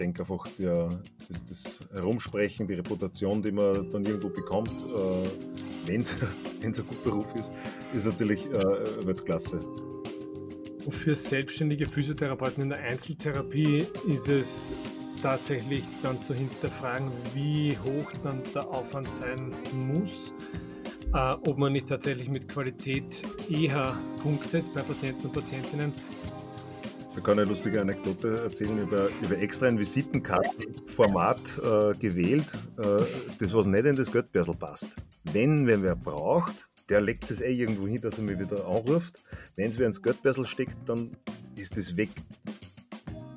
denke einfach, der, das, das, Herumsprechen, die Reputation, die man dann irgendwo bekommt, äh, wenn es ein guter Beruf ist, ist natürlich äh, Weltklasse. Für selbstständige Physiotherapeuten in der Einzeltherapie ist es tatsächlich dann zu hinterfragen, wie hoch dann der Aufwand sein muss, äh, ob man nicht tatsächlich mit Qualität eher punktet bei Patienten und Patientinnen. Ich kann eine lustige Anekdote erzählen über, über extra ein Visitenkartenformat äh, gewählt, äh, das was nicht in das Geldbörsel passt. Wenn, wenn wer braucht, der legt es eh irgendwo hin, dass er mich wieder anruft. Wenn es wer ins Geldbörsel steckt, dann ist es weg.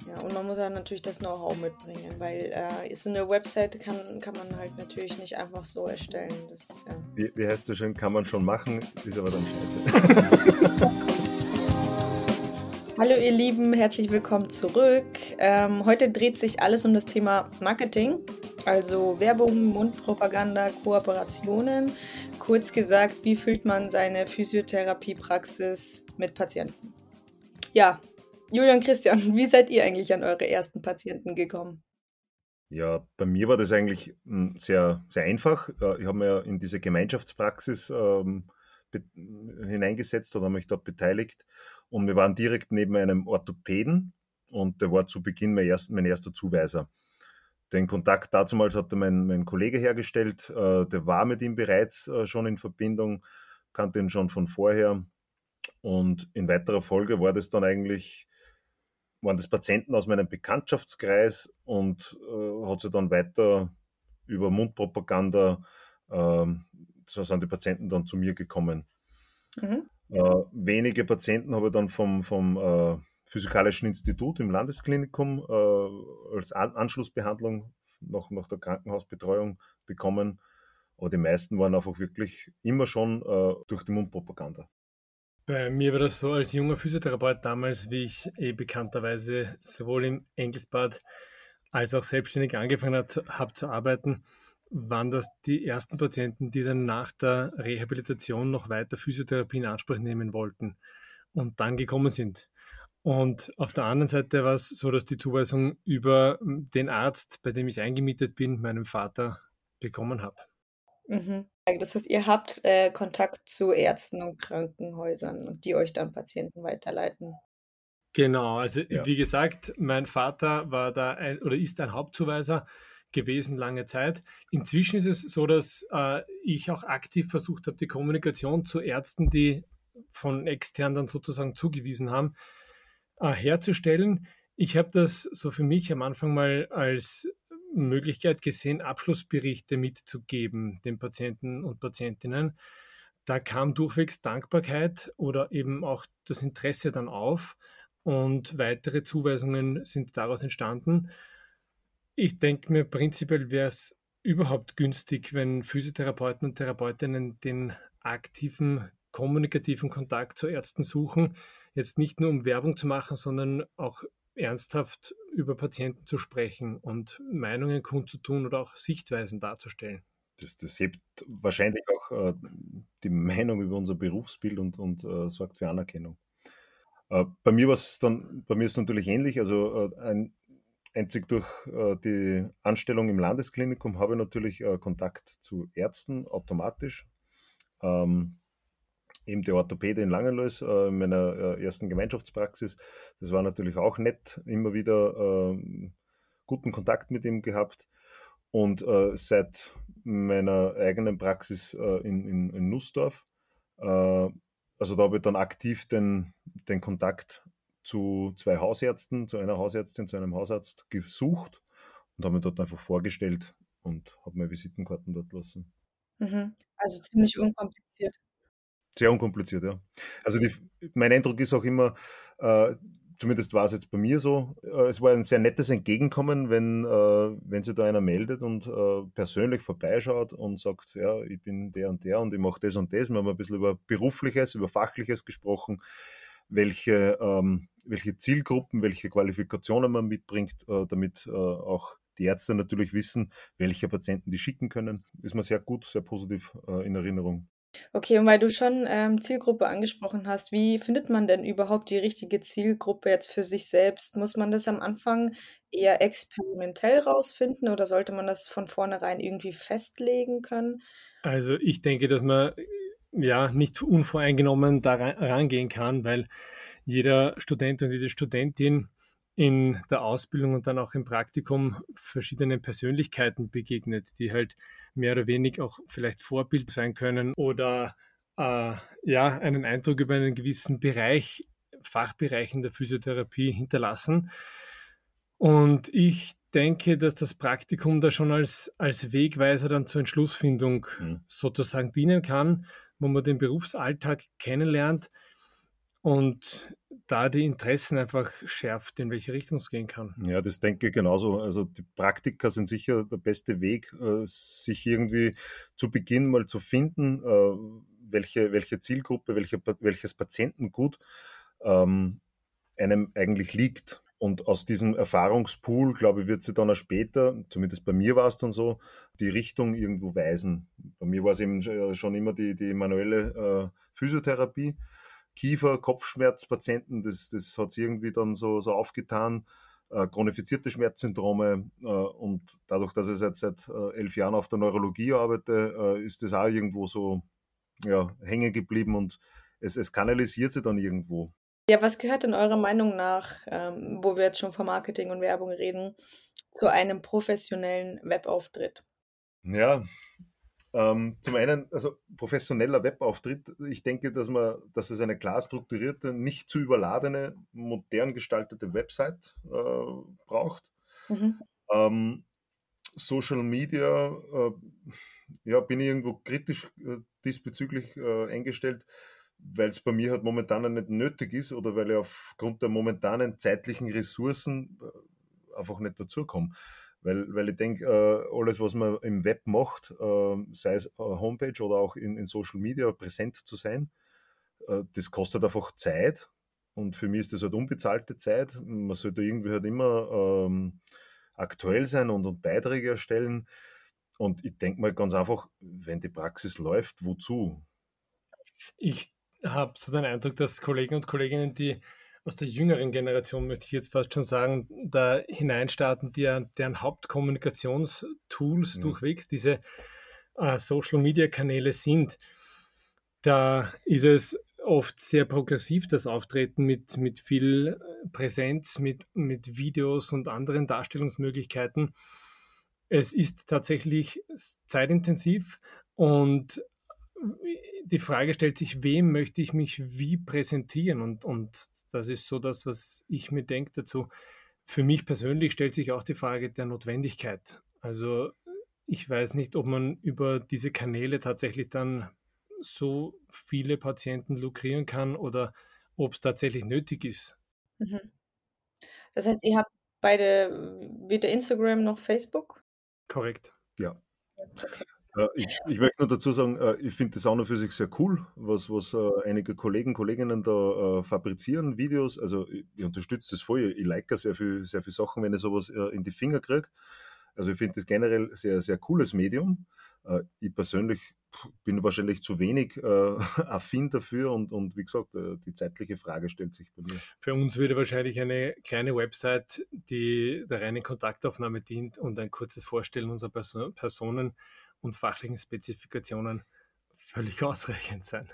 Ja, und man muss ja natürlich das Know-how mitbringen, weil äh, so eine Webseite kann, kann man halt natürlich nicht einfach so erstellen. Das, ja. wie, wie heißt das schon? Kann man schon machen, ist aber dann scheiße. Hallo ihr Lieben, herzlich willkommen zurück. Ähm, heute dreht sich alles um das Thema Marketing, also Werbung, Mundpropaganda, Kooperationen. Kurz gesagt, wie füllt man seine Physiotherapiepraxis mit Patienten? Ja, Julian Christian, wie seid ihr eigentlich an eure ersten Patienten gekommen? Ja, bei mir war das eigentlich hm, sehr, sehr einfach. Äh, ich habe mir in diese Gemeinschaftspraxis ähm, hineingesetzt oder mich dort beteiligt und wir waren direkt neben einem Orthopäden und der war zu Beginn mein, erst, mein erster Zuweiser. Den Kontakt damals hatte mein, mein Kollege hergestellt, äh, der war mit ihm bereits äh, schon in Verbindung, kannte ihn schon von vorher und in weiterer Folge war das dann eigentlich waren das Patienten aus meinem Bekanntschaftskreis und äh, hat sich dann weiter über Mundpropaganda, äh, so sind die Patienten dann zu mir gekommen. Mhm. Äh, wenige Patienten habe ich dann vom, vom äh, Physikalischen Institut im Landesklinikum äh, als An Anschlussbehandlung nach, nach der Krankenhausbetreuung bekommen. Aber die meisten waren einfach wirklich immer schon äh, durch die Mundpropaganda. Bei mir war das so, als junger Physiotherapeut damals, wie ich eh bekannterweise sowohl im Engelsbad als auch selbstständig angefangen habe zu arbeiten, waren das die ersten Patienten, die dann nach der Rehabilitation noch weiter Physiotherapie in Anspruch nehmen wollten und dann gekommen sind. Und auf der anderen Seite war es so, dass die Zuweisung über den Arzt, bei dem ich eingemietet bin, meinem Vater bekommen habe. Mhm. Das heißt, ihr habt äh, Kontakt zu Ärzten und Krankenhäusern, die euch dann Patienten weiterleiten. Genau, also ja. wie gesagt, mein Vater war da ein, oder ist ein Hauptzuweiser gewesen lange Zeit. Inzwischen ist es so, dass äh, ich auch aktiv versucht habe, die Kommunikation zu Ärzten, die von extern dann sozusagen zugewiesen haben, äh, herzustellen. Ich habe das so für mich am Anfang mal als Möglichkeit gesehen, Abschlussberichte mitzugeben den Patienten und Patientinnen. Da kam durchwegs Dankbarkeit oder eben auch das Interesse dann auf und weitere Zuweisungen sind daraus entstanden. Ich denke mir, prinzipiell wäre es überhaupt günstig, wenn Physiotherapeuten und Therapeutinnen den aktiven kommunikativen Kontakt zu Ärzten suchen. Jetzt nicht nur um Werbung zu machen, sondern auch ernsthaft über Patienten zu sprechen und Meinungen kundzutun oder auch Sichtweisen darzustellen. Das, das hebt wahrscheinlich auch äh, die Meinung über unser Berufsbild und, und äh, sorgt für Anerkennung. Äh, bei mir war es dann, bei mir ist natürlich ähnlich. Also äh, ein, einzig durch äh, die Anstellung im Landesklinikum habe ich natürlich äh, Kontakt zu Ärzten automatisch. Ähm, eben der Orthopäde in Langenlois äh, in meiner äh, ersten Gemeinschaftspraxis. Das war natürlich auch nett, immer wieder äh, guten Kontakt mit ihm gehabt. Und äh, seit meiner eigenen Praxis äh, in, in, in, Nussdorf, also da habe ich dann aktiv den, den Kontakt zu zwei Hausärzten, zu einer Hausärztin, zu einem Hausarzt gesucht und habe mir dort einfach vorgestellt und habe mir Visitenkarten dort lassen. Mhm. Also ziemlich unkompliziert. Sehr unkompliziert, ja. Also die, mein Eindruck ist auch immer, äh, zumindest war es jetzt bei mir so, äh, es war ein sehr nettes Entgegenkommen, wenn, äh, wenn sich da einer meldet und äh, persönlich vorbeischaut und sagt, ja, ich bin der und der und ich mache das und das. Wir haben ein bisschen über Berufliches, über Fachliches gesprochen, welche, ähm, welche Zielgruppen, welche Qualifikationen man mitbringt, äh, damit äh, auch die Ärzte natürlich wissen, welche Patienten die schicken können. Ist mir sehr gut, sehr positiv in Erinnerung. Okay, und weil du schon ähm, Zielgruppe angesprochen hast, wie findet man denn überhaupt die richtige Zielgruppe jetzt für sich selbst? Muss man das am Anfang eher experimentell rausfinden oder sollte man das von vornherein irgendwie festlegen können? Also ich denke, dass man ja nicht unvoreingenommen da rangehen kann, weil jeder Student und jede Studentin in der Ausbildung und dann auch im Praktikum verschiedenen Persönlichkeiten begegnet, die halt mehr oder weniger auch vielleicht Vorbild sein können oder äh, ja einen Eindruck über einen gewissen Bereich, Fachbereich in der Physiotherapie hinterlassen. Und ich denke, dass das Praktikum da schon als, als Wegweiser dann zur Entschlussfindung mhm. sozusagen dienen kann, wo man den Berufsalltag kennenlernt und da die Interessen einfach schärft, in welche Richtung es gehen kann. Ja, das denke ich genauso. Also die Praktika sind sicher der beste Weg, äh, sich irgendwie zu Beginn mal zu finden, äh, welche, welche Zielgruppe, welche, welches Patientengut ähm, einem eigentlich liegt. Und aus diesem Erfahrungspool, glaube ich, wird sie dann auch später, zumindest bei mir war es dann so, die Richtung irgendwo weisen. Bei mir war es eben schon immer die, die manuelle äh, Physiotherapie. Kiefer, Kopfschmerzpatienten, das, das hat sich irgendwie dann so, so aufgetan. Äh, chronifizierte Schmerzsyndrome äh, und dadurch, dass ich seit, seit äh, elf Jahren auf der Neurologie arbeite, äh, ist das auch irgendwo so ja, hängen geblieben und es, es kanalisiert sich dann irgendwo. Ja, was gehört in eurer Meinung nach, ähm, wo wir jetzt schon von Marketing und Werbung reden, zu einem professionellen Webauftritt? Ja, ähm, zum einen, also professioneller Webauftritt. Ich denke, dass man, dass es eine klar strukturierte, nicht zu überladene, modern gestaltete Website äh, braucht. Mhm. Ähm, Social Media, äh, ja, bin ich irgendwo kritisch äh, diesbezüglich äh, eingestellt, weil es bei mir halt momentan nicht nötig ist oder weil ich aufgrund der momentanen zeitlichen Ressourcen äh, einfach nicht dazukomme. Weil, weil ich denke, äh, alles, was man im Web macht, äh, sei es Homepage oder auch in, in Social Media präsent zu sein, äh, das kostet einfach Zeit. Und für mich ist das halt unbezahlte Zeit. Man sollte irgendwie halt immer ähm, aktuell sein und, und Beiträge erstellen. Und ich denke mal ganz einfach, wenn die Praxis läuft, wozu? Ich habe so den Eindruck, dass Kollegen und Kolleginnen, die aus der jüngeren Generation, möchte ich jetzt fast schon sagen, da hineinstarten, die, deren Hauptkommunikationstools ja. durchwegs diese äh, Social-Media-Kanäle sind. Da ist es oft sehr progressiv, das Auftreten mit, mit viel Präsenz, mit, mit Videos und anderen Darstellungsmöglichkeiten. Es ist tatsächlich zeitintensiv und die Frage stellt sich, wem möchte ich mich wie präsentieren? Und, und das ist so das, was ich mir denke dazu. Für mich persönlich stellt sich auch die Frage der Notwendigkeit. Also ich weiß nicht, ob man über diese Kanäle tatsächlich dann so viele Patienten lukrieren kann oder ob es tatsächlich nötig ist. Mhm. Das heißt, ihr habt beide weder Instagram noch Facebook? Korrekt. Ja. Okay. Äh, ich, ich, möchte nur dazu sagen, äh, ich finde das auch noch für sich sehr cool, was, was äh, einige Kollegen, Kolleginnen da fabrizieren, Videos. Also ich, ich unterstütze das voll. Ich like sehr viel, sehr viele Sachen, wenn ich sowas in die Finger kriege. Also ich finde das generell sehr, sehr cooles Medium. Ich persönlich bin wahrscheinlich zu wenig äh, affin dafür und, und wie gesagt, die zeitliche Frage stellt sich bei mir. Für uns würde wahrscheinlich eine kleine Website, die der reinen Kontaktaufnahme dient und ein kurzes Vorstellen unserer Person Personen und fachlichen Spezifikationen völlig ausreichend sein.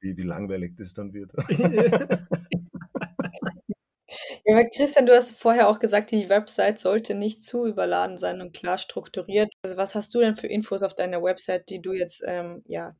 Wie, wie langweilig das dann wird. Ja, aber Christian, du hast vorher auch gesagt, die Website sollte nicht zu überladen sein und klar strukturiert. Also was hast du denn für Infos auf deiner Website, die du jetzt ähm, ja,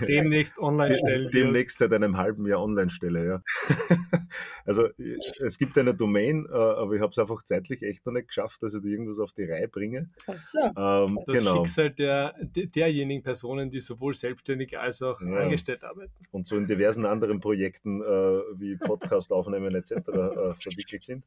demnächst online stellen. Demnächst seit einem halben Jahr online stelle, ja. also es gibt eine Domain, äh, aber ich habe es einfach zeitlich echt noch nicht geschafft, dass ich da irgendwas auf die Reihe bringe. Ach so. Ähm, das genau. Schicksal der, derjenigen Personen, die sowohl selbstständig als auch ja. angestellt arbeiten. Und so in diversen anderen Projekten äh, wie Podcast aufnehmen etc. Äh, verwickelt sind.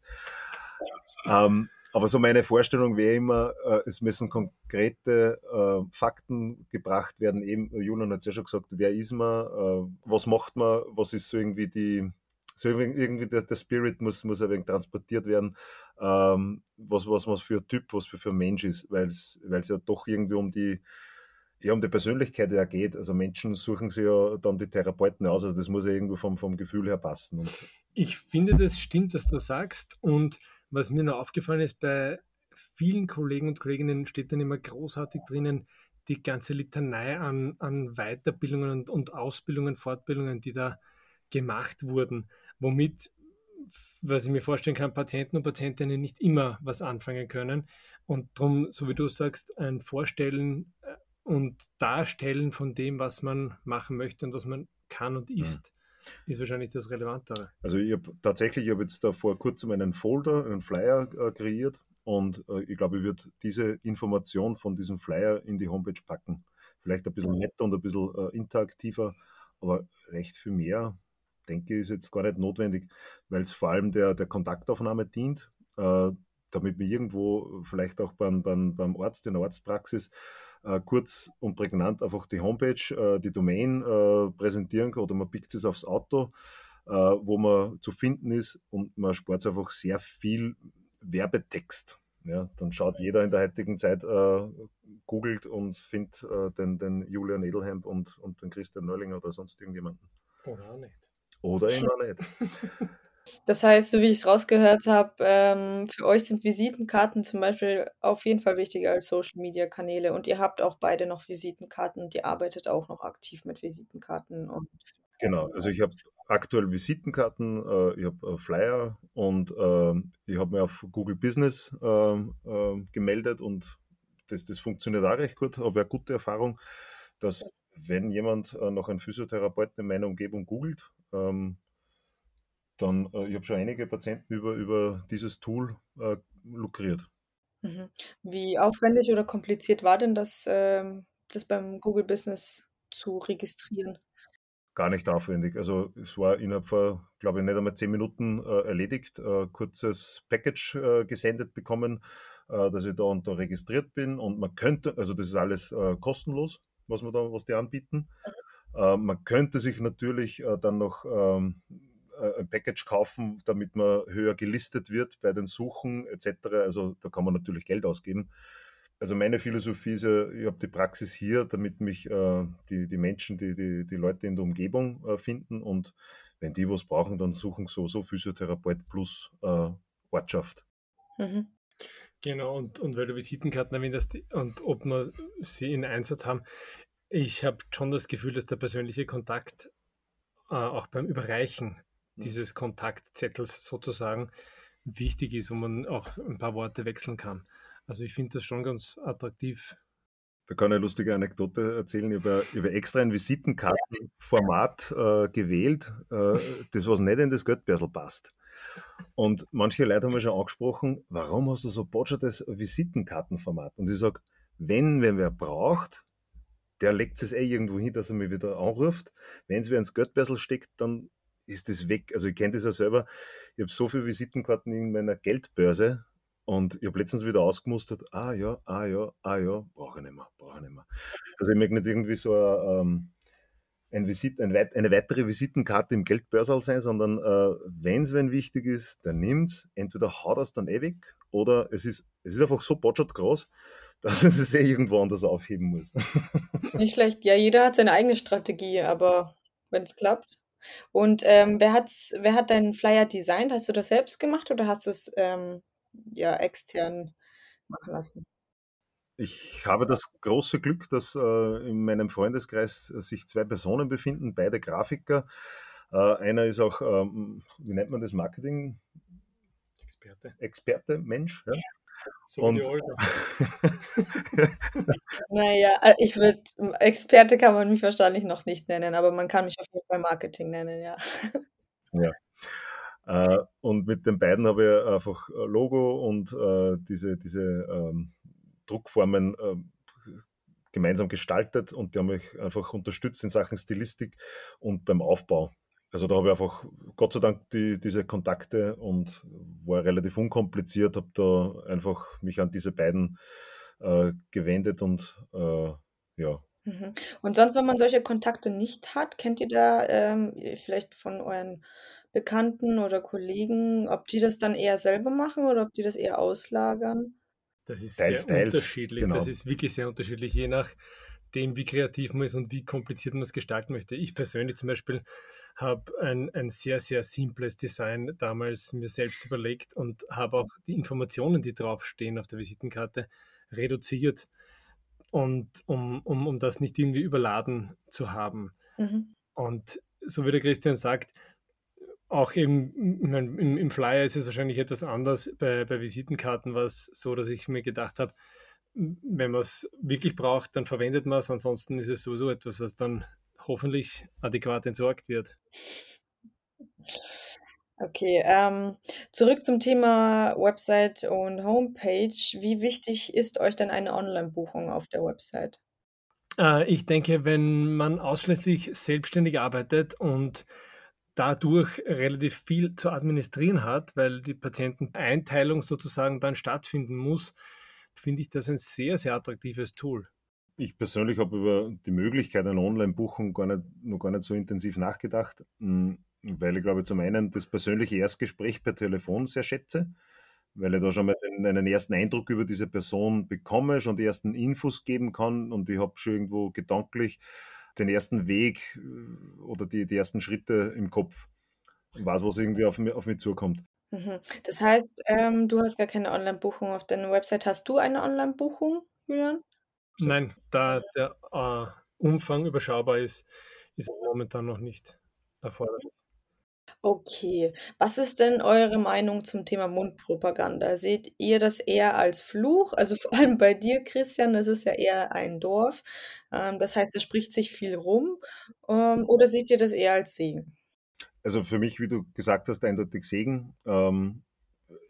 Ähm, aber so meine Vorstellung wäre immer, äh, es müssen konkrete äh, Fakten gebracht werden. Eben, Julian hat es ja schon gesagt, wer ist man, äh, was macht man, was ist so irgendwie die, so irgendwie der, der Spirit muss, muss ein wenig transportiert werden, ähm, was, was man für Typ, was für, für Mensch ist, weil es ja doch irgendwie um die ja um die Persönlichkeit ja geht. Also Menschen suchen sich ja dann die Therapeuten aus, also das muss ja irgendwo vom, vom Gefühl her passen. Und ich finde, das stimmt, was du sagst. Und was mir noch aufgefallen ist, bei vielen Kollegen und Kolleginnen steht dann immer großartig drinnen, die ganze Litanei an, an Weiterbildungen und, und Ausbildungen, Fortbildungen, die da gemacht wurden, womit, was ich mir vorstellen kann, Patienten und Patientinnen nicht immer was anfangen können. Und darum, so wie du sagst, ein Vorstellen äh, und Darstellen von dem, was man machen möchte und was man kann und ist, ja. Ist wahrscheinlich das Relevantere. Also ich habe tatsächlich, ich habe jetzt da vor kurzem einen Folder, einen Flyer äh, kreiert und äh, ich glaube, ich würde diese Information von diesem Flyer in die Homepage packen. Vielleicht ein bisschen netter und ein bisschen äh, interaktiver, aber recht viel mehr, denke ich, ist jetzt gar nicht notwendig, weil es vor allem der, der Kontaktaufnahme dient, äh, damit man irgendwo vielleicht auch beim, beim, beim Arzt, in der Arztpraxis, äh, kurz und prägnant einfach die Homepage, äh, die Domain äh, präsentieren kann oder man pickt es aufs Auto, äh, wo man zu finden ist und man spart einfach sehr viel Werbetext. Ja, dann schaut jeder in der heutigen Zeit, äh, googelt und findet äh, den, den Julian Edelhemp und, und den Christian Neulinger oder sonst irgendjemanden. Oder auch nicht. Oder eben auch nicht. Das heißt, so wie ich es rausgehört habe, ähm, für euch sind Visitenkarten zum Beispiel auf jeden Fall wichtiger als Social-Media-Kanäle und ihr habt auch beide noch Visitenkarten und ihr arbeitet auch noch aktiv mit Visitenkarten. Und genau, also ich habe aktuell Visitenkarten, äh, ich habe äh, Flyer und äh, ich habe mir auf Google Business ähm, ähm, gemeldet und das, das funktioniert auch recht gut, habe eine gute Erfahrung, dass wenn jemand äh, noch einen Physiotherapeuten in meiner Umgebung googelt, ähm, dann, äh, ich habe schon einige Patienten über, über dieses Tool äh, lukriert. Mhm. Wie aufwendig oder kompliziert war denn das, ähm, das beim Google Business zu registrieren? Gar nicht aufwendig. Also es war innerhalb von, glaube ich, nicht einmal zehn Minuten äh, erledigt. Äh, kurzes Package äh, gesendet bekommen, äh, dass ich da und da registriert bin. Und man könnte, also das ist alles äh, kostenlos, was man da, was die anbieten. Äh, man könnte sich natürlich dann noch ähm, ein Package kaufen, damit man höher gelistet wird bei den Suchen etc. Also da kann man natürlich Geld ausgeben. Also meine Philosophie ist ja, ich habe die Praxis hier, damit mich äh, die, die Menschen, die, die, die Leute in der Umgebung äh, finden und wenn die was brauchen, dann suchen so so Physiotherapeut plus äh, Ortschaft. Mhm. Genau, und, und weil du Visitenkarten erwähnt hast und ob wir sie in Einsatz haben, ich habe schon das Gefühl, dass der persönliche Kontakt äh, auch beim Überreichen. Dieses Kontaktzettels sozusagen wichtig ist, wo man auch ein paar Worte wechseln kann. Also ich finde das schon ganz attraktiv. Da kann ich eine lustige Anekdote erzählen. Ich habe, ich habe extra ein Visitenkartenformat äh, gewählt, äh, das was nicht in das Göttbärsel passt. Und manche Leute haben mir schon angesprochen, warum hast du so das Visitenkartenformat? Und ich sage, wenn, wenn wer braucht, der legt es eh irgendwo hin, dass er mich wieder anruft. Wenn es wer ins Göttbärsel steckt, dann ist das weg. Also ich kenne das ja selber. Ich habe so viele Visitenkarten in meiner Geldbörse und ich habe letztens wieder ausgemustert, ah ja, ah ja, ah ja, brauche ich nicht mehr, brauche ich nicht mehr. Also ich möchte nicht irgendwie so ein, ähm, ein Visit, ein eine weitere Visitenkarte im Geldbörsal sein, sondern äh, wenn es wenn wichtig ist, dann nimmt Entweder haut es dann ewig oder es ist, es ist einfach so botschert groß, dass es es eh irgendwo anders aufheben muss. Nicht schlecht. Ja, jeder hat seine eigene Strategie, aber wenn es klappt. Und ähm, wer, hat's, wer hat deinen Flyer designt? Hast du das selbst gemacht oder hast du es ähm, ja, extern machen lassen? Ich habe das große Glück, dass äh, in meinem Freundeskreis sich zwei Personen befinden, beide Grafiker. Äh, einer ist auch, ähm, wie nennt man das, Marketing? Experte. Experte, Mensch. Ja? So und, wie die Olga. naja, äh, ich würde, Experte kann man mich wahrscheinlich noch nicht nennen, aber man kann mich auf jeden Fall Marketing nennen, ja. Ja. Äh, und mit den beiden habe ich einfach Logo und äh, diese, diese ähm, Druckformen äh, gemeinsam gestaltet und die haben mich einfach unterstützt in Sachen Stilistik und beim Aufbau. Also da habe ich einfach Gott sei Dank die, diese Kontakte und war relativ unkompliziert, habe da einfach mich an diese beiden äh, gewendet und äh, ja. Mhm. Und sonst, wenn man solche Kontakte nicht hat, kennt ihr da ähm, vielleicht von euren Bekannten oder Kollegen, ob die das dann eher selber machen oder ob die das eher auslagern? Das ist teils, sehr teils, unterschiedlich. Genau. Das ist wirklich sehr unterschiedlich, je nach nachdem, wie kreativ man ist und wie kompliziert man es gestalten möchte. Ich persönlich zum Beispiel habe ein, ein sehr, sehr simples Design damals mir selbst überlegt und habe auch die Informationen, die draufstehen auf der Visitenkarte, reduziert und um, um, um das nicht irgendwie überladen zu haben. Mhm. Und so wie der Christian sagt, auch im, im, im, Flyer ist es wahrscheinlich etwas anders. Bei, bei Visitenkarten war es so, dass ich mir gedacht habe, wenn man es wirklich braucht, dann verwendet man es. Ansonsten ist es sowieso etwas, was dann hoffentlich adäquat entsorgt wird. Okay, ähm, zurück zum Thema Website und Homepage. Wie wichtig ist euch denn eine Online-Buchung auf der Website? Äh, ich denke, wenn man ausschließlich selbstständig arbeitet und dadurch relativ viel zu administrieren hat, weil die Patienteneinteilung sozusagen dann stattfinden muss, finde ich das ein sehr, sehr attraktives Tool. Ich persönlich habe über die Möglichkeit einer Online-Buchung noch gar nicht so intensiv nachgedacht, hm, weil ich glaube, zum einen das persönliche Erstgespräch per Telefon sehr schätze, weil ich da schon mal einen ersten Eindruck über diese Person bekomme, schon die ersten Infos geben kann und ich habe schon irgendwo gedanklich den ersten Weg äh, oder die, die ersten Schritte im Kopf und weiß, was irgendwie auf mich, auf mich zukommt. Mhm. Das heißt, ähm, du hast gar keine Online-Buchung auf deiner Website. Hast du eine Online-Buchung, Julian? Nein, da der äh, Umfang überschaubar ist, ist es momentan noch nicht erforderlich. Okay. Was ist denn eure Meinung zum Thema Mundpropaganda? Seht ihr das eher als Fluch? Also vor allem bei dir, Christian, das ist ja eher ein Dorf. Ähm, das heißt, es spricht sich viel rum. Ähm, oder seht ihr das eher als Segen? Also für mich, wie du gesagt hast, eindeutig Segen. Ähm,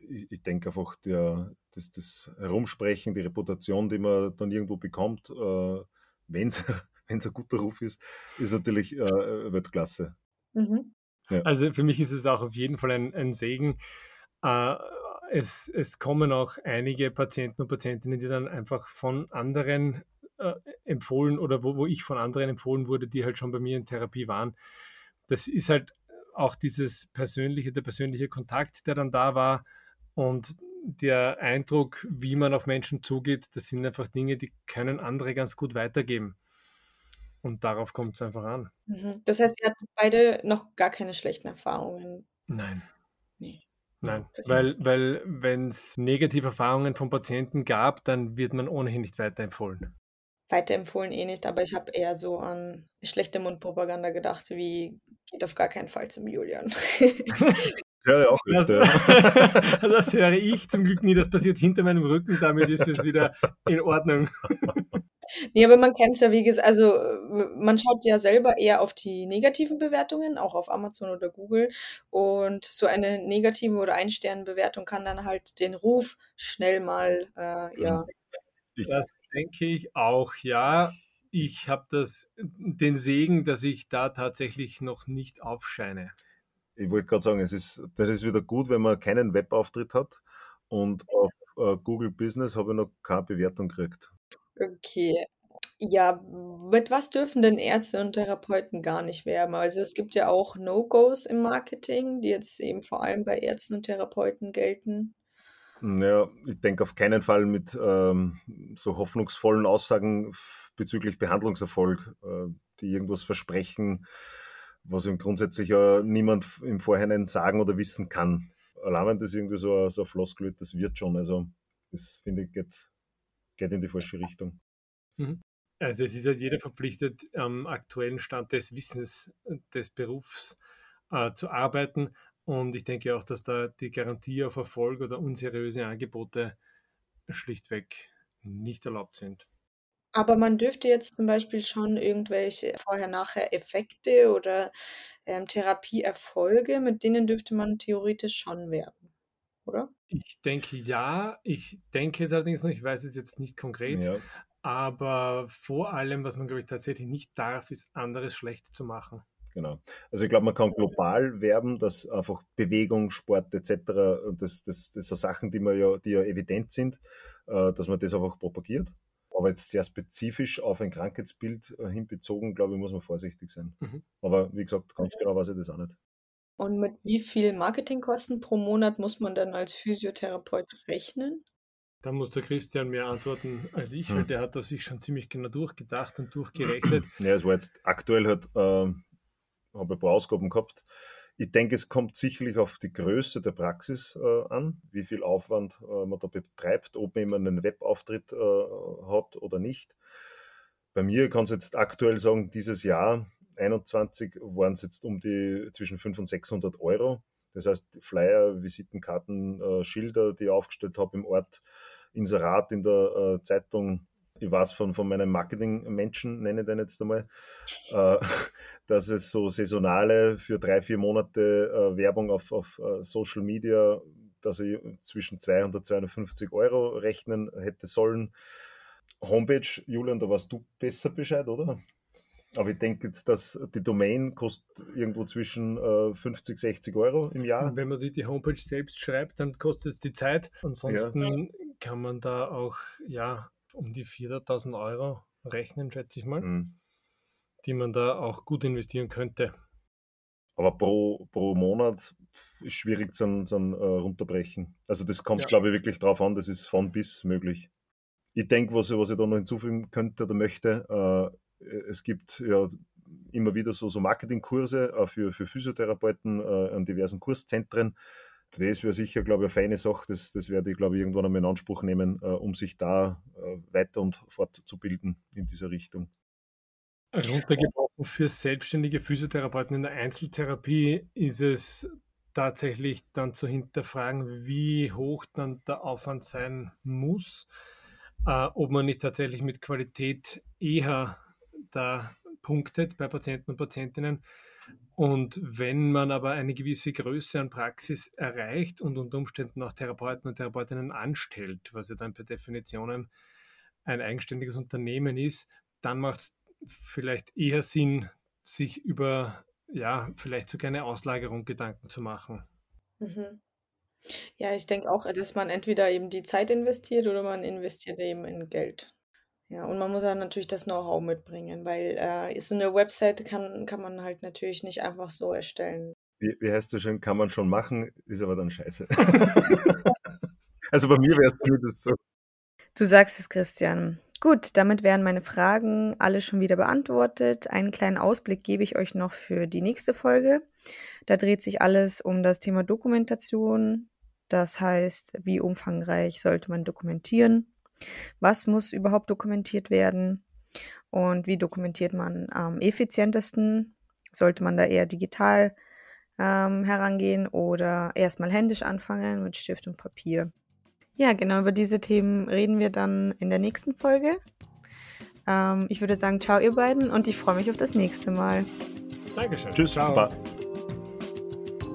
ich, ich denke einfach, der, das, das Herumsprechen, die Reputation, die man dann irgendwo bekommt, äh, wenn es ein guter Ruf ist, ist natürlich äh, Weltklasse. Mhm. Ja. Also für mich ist es auch auf jeden Fall ein, ein Segen. Äh, es, es kommen auch einige Patienten und Patientinnen, die dann einfach von anderen äh, empfohlen oder wo, wo ich von anderen empfohlen wurde, die halt schon bei mir in Therapie waren. Das ist halt auch dieses persönliche, der persönliche Kontakt, der dann da war und der Eindruck, wie man auf Menschen zugeht, das sind einfach Dinge, die können andere ganz gut weitergeben. Und darauf kommt es einfach an. Mhm. Das heißt, ihr hattet beide noch gar keine schlechten Erfahrungen? Nein. Nee. Nein, weil, weil wenn es negative Erfahrungen von Patienten gab, dann wird man ohnehin nicht weiterempfohlen. Weiterempfohlen eh nicht, aber ich habe eher so an schlechte Mundpropaganda gedacht, wie geht auf gar keinen Fall zum Julian. Ja, auch das, das höre ich zum Glück nie, das passiert hinter meinem Rücken, damit ist es wieder in Ordnung. Nee, aber man kennt es ja, wie gesagt, also man schaut ja selber eher auf die negativen Bewertungen, auch auf Amazon oder Google. Und so eine negative oder Ein-Sterne-Bewertung kann dann halt den Ruf schnell mal, äh, ja. Das denke ich auch, ja. Ich habe das, den Segen, dass ich da tatsächlich noch nicht aufscheine. Ich wollte gerade sagen, es ist, das ist wieder gut, wenn man keinen Webauftritt hat. Und auf äh, Google Business habe ich noch keine Bewertung gekriegt. Okay. Ja, mit was dürfen denn Ärzte und Therapeuten gar nicht werben? Also es gibt ja auch No-Gos im Marketing, die jetzt eben vor allem bei Ärzten und Therapeuten gelten. Ja, ich denke auf keinen Fall mit ähm, so hoffnungsvollen Aussagen bezüglich Behandlungserfolg, äh, die irgendwas versprechen, was ihm grundsätzlich ja niemand im Vorhinein sagen oder wissen kann. Wenn das irgendwie so, so ein Floskel das wird schon. Also das finde ich geht geht in die falsche Richtung. Mhm. Also es ist halt jeder verpflichtet, am aktuellen Stand des Wissens äh, des Berufs äh, zu arbeiten. Und ich denke auch, dass da die Garantie auf Erfolg oder unseriöse Angebote schlichtweg nicht erlaubt sind. Aber man dürfte jetzt zum Beispiel schon irgendwelche Vorher-Nachher-Effekte oder ähm, Therapieerfolge, mit denen dürfte man theoretisch schon werben, oder? Ich denke ja. Ich denke es allerdings noch, ich weiß es jetzt nicht konkret. Ja. Aber vor allem, was man, glaube ich, tatsächlich nicht darf, ist anderes schlecht zu machen. Genau. Also ich glaube, man kann global werben, dass einfach Bewegung, Sport etc., das, das, das sind Sachen, die, man ja, die ja evident sind, äh, dass man das einfach propagiert. Aber jetzt sehr spezifisch auf ein Krankheitsbild äh, hinbezogen, glaube ich, muss man vorsichtig sein. Mhm. Aber wie gesagt, ganz genau weiß ich das auch nicht. Und mit wie viel Marketingkosten pro Monat muss man dann als Physiotherapeut rechnen? Da muss der Christian mehr antworten als ich, hm. weil der hat das sich schon ziemlich genau durchgedacht und durchgerechnet. Ja, es war jetzt aktuell halt, äh, habe ein paar Ausgaben gehabt. Ich denke, es kommt sicherlich auf die Größe der Praxis äh, an, wie viel Aufwand äh, man da betreibt, ob man immer einen Webauftritt äh, hat oder nicht. Bei mir kann es jetzt aktuell sagen, dieses Jahr 21 waren es jetzt um die zwischen 500 und 600 Euro. Das heißt, Flyer, Visitenkarten, äh, Schilder, die ich aufgestellt habe im Ort, Inserat in der äh, Zeitung. Ich weiß von, von meinem Marketing-Menschen, nenne ich den jetzt einmal, äh, dass es so saisonale für drei, vier Monate äh, Werbung auf, auf äh, Social Media, dass ich zwischen 200 und 250 Euro rechnen hätte sollen. Homepage, Julian, da warst du besser Bescheid, oder? Aber ich denke jetzt, dass die Domain kostet irgendwo zwischen äh, 50, 60 Euro im Jahr. Wenn man sich die Homepage selbst schreibt, dann kostet es die Zeit. Ansonsten ja. kann man da auch ja um die 400.000 Euro rechnen, schätze ich mal, mhm. die man da auch gut investieren könnte. Aber pro, pro Monat ist schwierig zu, zu uh, runterbrechen. Also das kommt, ja. glaube ich, wirklich darauf an, das ist von bis möglich. Ich denke, was, was ich da noch hinzufügen könnte oder möchte, äh, es gibt ja immer wieder so, so Marketingkurse äh, für, für Physiotherapeuten äh, an diversen Kurszentren. Das wäre sicher, glaube ich, eine feine Sache. Das, das werde ich, glaube ich, irgendwann einmal in Anspruch nehmen, äh, um sich da äh, weiter und fortzubilden in dieser Richtung. Runtergebrochen für selbstständige Physiotherapeuten in der Einzeltherapie ist es tatsächlich dann zu hinterfragen, wie hoch dann der Aufwand sein muss äh, ob man nicht tatsächlich mit Qualität eher da punktet bei Patienten und Patientinnen. Und wenn man aber eine gewisse Größe an Praxis erreicht und unter Umständen auch Therapeuten und Therapeutinnen anstellt, was ja dann per Definition ein eigenständiges Unternehmen ist, dann macht es vielleicht eher Sinn, sich über ja, vielleicht sogar eine Auslagerung Gedanken zu machen. Mhm. Ja, ich denke auch, dass man entweder eben die Zeit investiert oder man investiert eben in Geld. Ja, und man muss auch natürlich das Know-how mitbringen, weil äh, so eine Website kann, kann man halt natürlich nicht einfach so erstellen. Wie, wie heißt du schon, kann man schon machen, ist aber dann scheiße. also bei mir wäre es zumindest so. Du sagst es, Christian. Gut, damit wären meine Fragen alle schon wieder beantwortet. Einen kleinen Ausblick gebe ich euch noch für die nächste Folge. Da dreht sich alles um das Thema Dokumentation. Das heißt, wie umfangreich sollte man dokumentieren? Was muss überhaupt dokumentiert werden? Und wie dokumentiert man am effizientesten? Sollte man da eher digital ähm, herangehen oder erstmal händisch anfangen mit Stift und Papier? Ja, genau über diese Themen reden wir dann in der nächsten Folge. Ähm, ich würde sagen, ciao ihr beiden und ich freue mich auf das nächste Mal. Dankeschön. Tschüss. Ciao.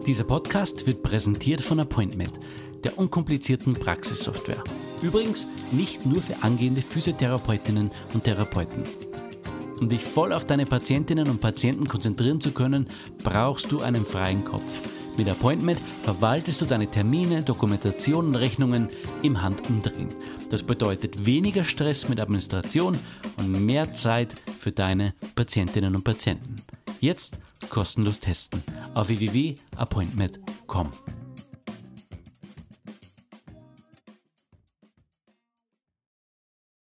Dieser Podcast wird präsentiert von Appointment, der unkomplizierten Praxissoftware. Übrigens nicht nur für angehende Physiotherapeutinnen und Therapeuten. Um dich voll auf deine Patientinnen und Patienten konzentrieren zu können, brauchst du einen freien Kopf. Mit Appointment verwaltest du deine Termine, Dokumentation und Rechnungen im Handumdrehen. Das bedeutet weniger Stress mit Administration und mehr Zeit für deine Patientinnen und Patienten. Jetzt kostenlos testen auf www.appointment.com.